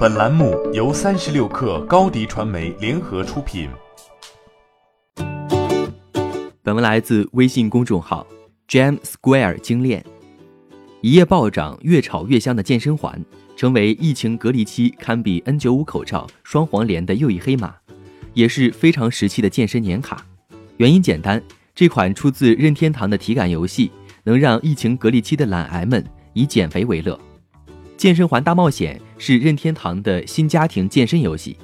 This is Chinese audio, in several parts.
本栏目由三十六氪高低传媒联合出品。本文来自微信公众号 Jam Square 精炼。一夜暴涨、越炒越香的健身环，成为疫情隔离期堪比 N95 口罩双黄连的又一黑马，也是非常时期的健身年卡。原因简单，这款出自任天堂的体感游戏，能让疫情隔离期的懒癌们以减肥为乐。健身环大冒险是任天堂的新家庭健身游戏，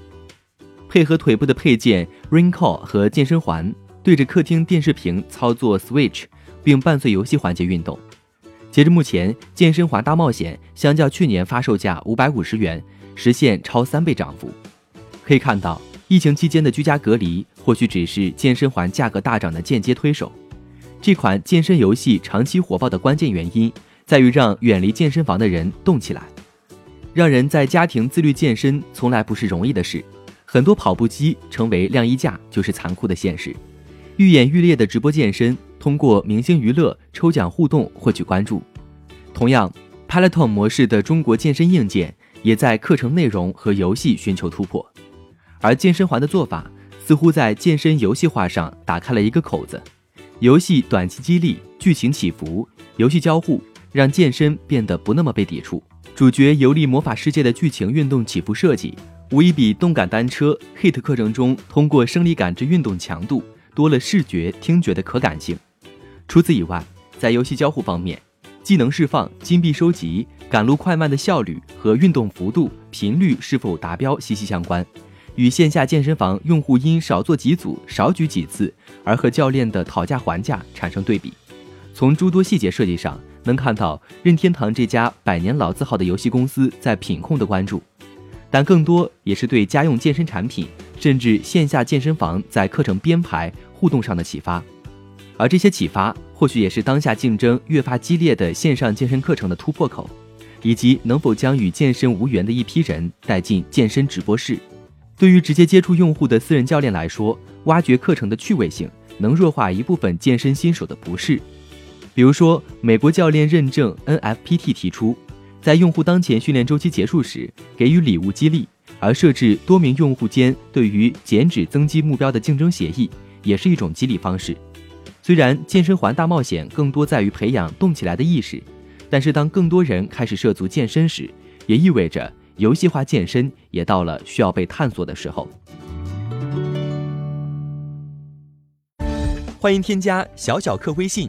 配合腿部的配件 Ring Core 和健身环，对着客厅电视屏操作 Switch，并伴随游戏环节运动。截至目前，健身环大冒险相较去年发售价五百五十元，实现超三倍涨幅。可以看到，疫情期间的居家隔离或许只是健身环价格大涨的间接推手。这款健身游戏长期火爆的关键原因。在于让远离健身房的人动起来，让人在家庭自律健身从来不是容易的事。很多跑步机成为晾衣架就是残酷的现实。愈演愈烈的直播健身，通过明星娱乐、抽奖互动获取关注。同样，Peloton 模式的中国健身硬件也在课程内容和游戏寻求突破。而健身环的做法，似乎在健身游戏化上打开了一个口子。游戏短期激励，剧情起伏，游戏交互。让健身变得不那么被抵触。主角游历魔法世界的剧情运动起伏设计，无疑比动感单车 HIT 课程中通过生理感知运动强度多了视觉、听觉的可感性。除此以外，在游戏交互方面，技能释放、金币收集、赶路快慢的效率和运动幅度、频率是否达标息息相关，与线下健身房用户因少做几组、少举几次而和教练的讨价还价产生对比。从诸多细节设计上。能看到任天堂这家百年老字号的游戏公司在品控的关注，但更多也是对家用健身产品甚至线下健身房在课程编排互动上的启发，而这些启发或许也是当下竞争越发激烈的线上健身课程的突破口，以及能否将与健身无缘的一批人带进健身直播室。对于直接接触用户的私人教练来说，挖掘课程的趣味性能弱化一部分健身新手的不适。比如说，美国教练认证 NFPT 提出，在用户当前训练周期结束时给予礼物激励，而设置多名用户间对于减脂增肌目标的竞争协议，也是一种激励方式。虽然健身环大冒险更多在于培养动起来的意识，但是当更多人开始涉足健身时，也意味着游戏化健身也到了需要被探索的时候。欢迎添加小小客微信。